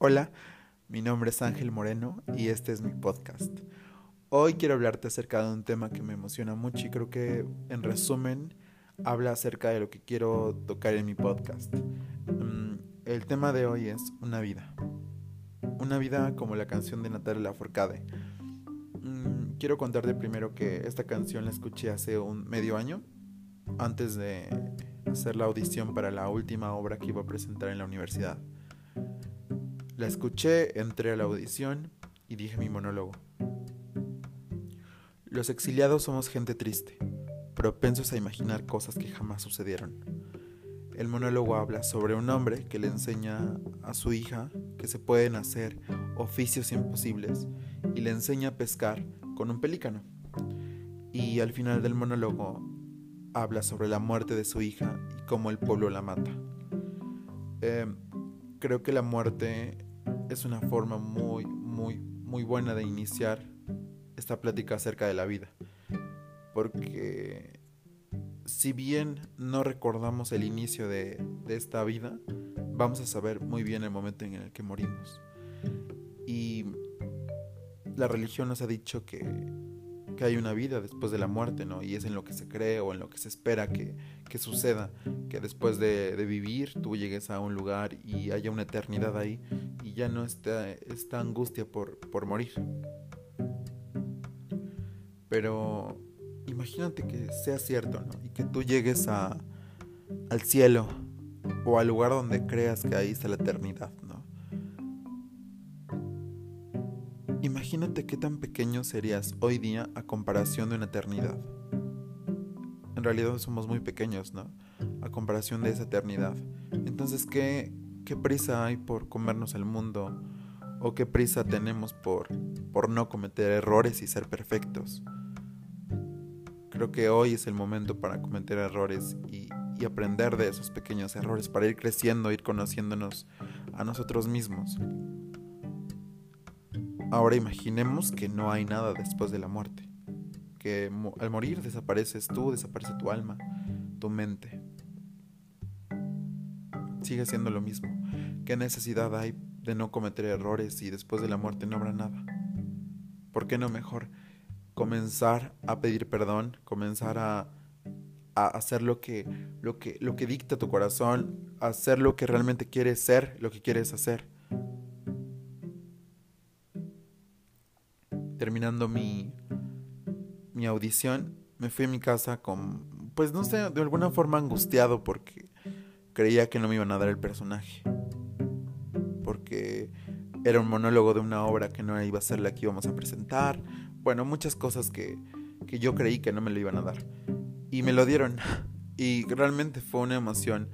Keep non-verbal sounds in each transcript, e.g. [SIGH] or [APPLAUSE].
Hola, mi nombre es Ángel Moreno y este es mi podcast. Hoy quiero hablarte acerca de un tema que me emociona mucho y creo que en resumen habla acerca de lo que quiero tocar en mi podcast. Mm, el tema de hoy es una vida. Una vida como la canción de Natalia Lafourcade. Mm, quiero contarte primero que esta canción la escuché hace un medio año antes de hacer la audición para la última obra que iba a presentar en la universidad. La escuché, entré a la audición y dije mi monólogo. Los exiliados somos gente triste, propensos a imaginar cosas que jamás sucedieron. El monólogo habla sobre un hombre que le enseña a su hija que se pueden hacer oficios imposibles y le enseña a pescar con un pelícano. Y al final del monólogo habla sobre la muerte de su hija y cómo el pueblo la mata. Eh, creo que la muerte es una forma muy, muy, muy buena de iniciar esta plática acerca de la vida. Porque si bien no recordamos el inicio de, de esta vida, vamos a saber muy bien el momento en el que morimos. Y la religión nos ha dicho que que hay una vida después de la muerte, ¿no? Y es en lo que se cree o en lo que se espera que, suceda, que después de, vivir tú llegues a un lugar y haya una eternidad ahí y ya no está esta angustia por, por morir. Pero imagínate que sea cierto, ¿no? Y que tú llegues a, al cielo o al lugar donde creas que ahí está la eternidad, Imagínate qué tan pequeño serías hoy día a comparación de una eternidad. En realidad somos muy pequeños, ¿no? A comparación de esa eternidad. Entonces, ¿qué, qué prisa hay por comernos el mundo? ¿O qué prisa tenemos por, por no cometer errores y ser perfectos? Creo que hoy es el momento para cometer errores y, y aprender de esos pequeños errores, para ir creciendo, ir conociéndonos a nosotros mismos. Ahora imaginemos que no hay nada después de la muerte, que al morir desapareces tú, desaparece tu alma, tu mente. Sigue siendo lo mismo. ¿Qué necesidad hay de no cometer errores y después de la muerte no habrá nada? ¿Por qué no mejor comenzar a pedir perdón, comenzar a, a hacer lo que, lo, que, lo que dicta tu corazón, hacer lo que realmente quieres ser, lo que quieres hacer? Terminando mi, mi audición, me fui a mi casa con, pues no sé, de alguna forma angustiado porque creía que no me iban a dar el personaje. Porque era un monólogo de una obra que no iba a ser la que íbamos a presentar. Bueno, muchas cosas que, que yo creí que no me lo iban a dar. Y me lo dieron. [LAUGHS] Y realmente fue una emoción.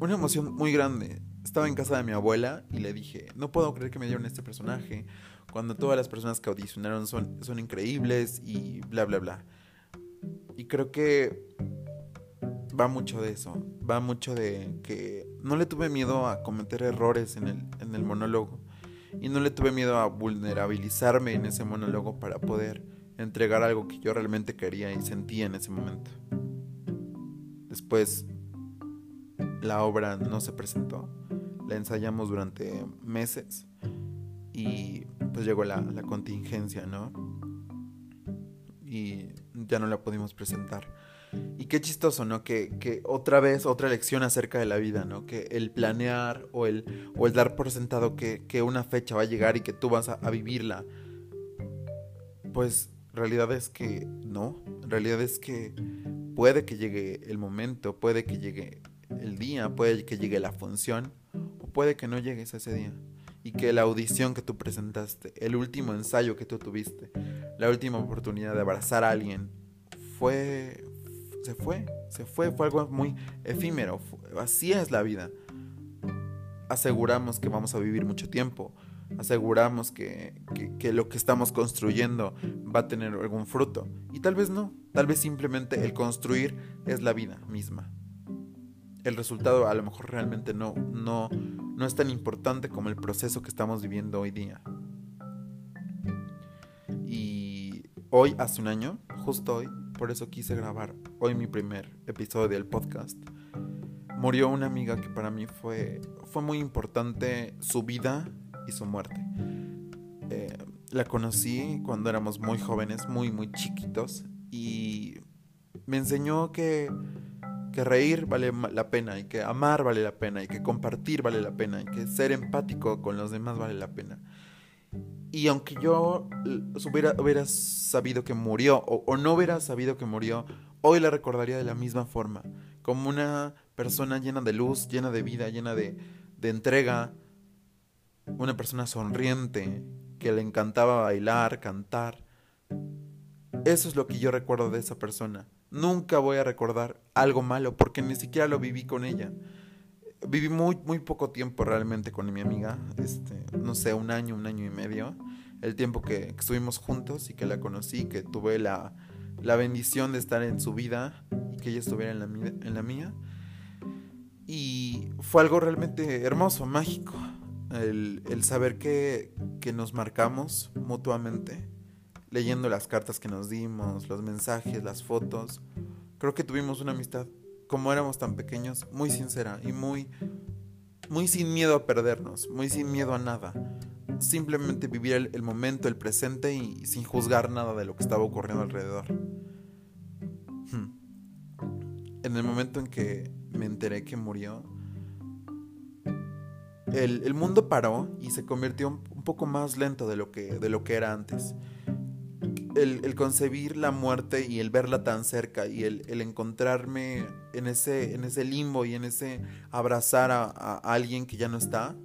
Una emoción muy grande. Estaba en casa de mi abuela y le dije, no puedo creer que me dieron este personaje, cuando todas las personas que audicionaron son, son increíbles y bla, bla, bla. Y creo que va mucho de eso, va mucho de que no le tuve miedo a cometer errores en el, en el monólogo y no le tuve miedo a vulnerabilizarme en ese monólogo para poder entregar algo que yo realmente quería y sentía en ese momento. Después la obra no se presentó la ensayamos durante meses y pues llegó la, contingencia, ¿no? Y ya no la pudimos presentar. Y qué chistoso, ¿no? Que, otra vez, otra lección acerca de la vida, ¿no? Que el planear o el, o el dar por sentado que, una fecha va a llegar y que tú vas a, a vivirla, pues realidad es que no, realidad es que puede que llegue el momento, puede que llegue el día, puede que llegue la función, puede que no llegues a ese día y que la audición que tú presentaste, el último ensayo que tú tuviste, la última oportunidad de abrazar a alguien, fue, se fue, se fue, fue algo muy efímero, así es la vida. Aseguramos que vamos a vivir mucho tiempo, aseguramos que, que, lo que estamos construyendo va a tener algún fruto, y tal vez no, tal vez simplemente el construir es la vida misma. El resultado a lo mejor realmente no, no, no es tan importante como el proceso que estamos viviendo hoy día. Y hoy, hace un año, justo hoy, por eso quise grabar hoy mi primer episodio del podcast. murió una amiga que para mí fue, fue muy importante su vida y su muerte. Eh, la conocí cuando éramos muy jóvenes, muy, muy chiquitos, y me enseñó que, que reír vale la pena, y que amar vale la pena, y que compartir vale la pena, y que ser empático con los demás vale la pena. Y aunque yo hubiera, sabido que murió, o, o no hubiera sabido que murió, hoy la recordaría de la misma forma, como una persona llena de luz, llena de vida, llena de, de entrega, una persona sonriente, que le encantaba bailar, cantar. Eso es lo que yo recuerdo de esa persona. Nunca voy a recordar algo malo porque ni siquiera lo viví con ella. Viví muy, muy poco tiempo realmente con mi amiga, este, no sé, un año, un año y medio. El tiempo que, estuvimos juntos y que la conocí, que tuve la, la, bendición de estar en su vida y que ella estuviera en la, en la mía. Y fue algo realmente hermoso, mágico el, saber que, que nos marcamos mutuamente, leyendo las cartas que nos dimos, los mensajes, las fotos, creo que tuvimos una amistad, como éramos tan pequeños, muy sincera y muy, muy sin miedo a perdernos, muy sin miedo a nada. Simplemente vivir el, momento, el presente y sin juzgar nada de lo que estaba ocurriendo alrededor. Hmm. En el momento en que me enteré que murió, el, mundo paró y se convirtió un, poco más lento de lo que, de lo que era antes. El, concebir la muerte y el verla tan cerca y el, encontrarme en ese, en ese limbo y en ese abrazar a, alguien que ya no está,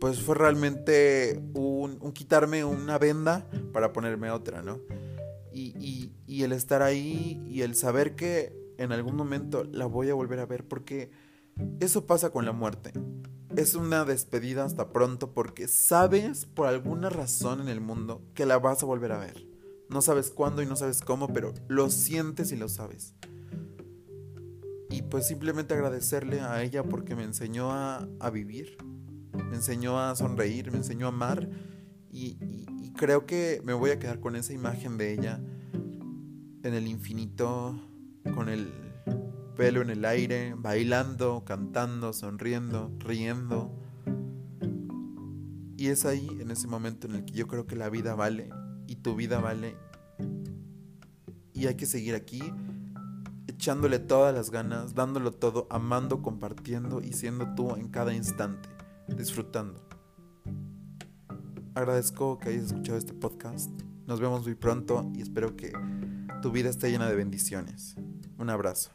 pues fue realmente un, quitarme una venda para ponerme otra, ¿no? Y, y el estar ahí y el saber que en algún momento la voy a volver a ver, porque eso pasa con la muerte es una despedida hasta pronto porque sabes por alguna razón en el mundo que la vas a volver a ver. No sabes cuándo y no sabes cómo, pero lo sientes y lo sabes. Y pues simplemente agradecerle a ella porque me enseñó a, vivir, me enseñó a sonreír, me enseñó a amar y, y creo que me voy a quedar con esa imagen de ella en el infinito, con el pelo en el aire, bailando, cantando, sonriendo, riendo. Y es ahí, en ese momento en el que yo creo que la vida vale y tu vida vale. Y hay que seguir aquí, echándole todas las ganas, dándolo todo, amando, compartiendo y siendo tú en cada instante, disfrutando. Agradezco que hayas escuchado este podcast. Nos vemos muy pronto y espero que tu vida esté llena de bendiciones. Un abrazo.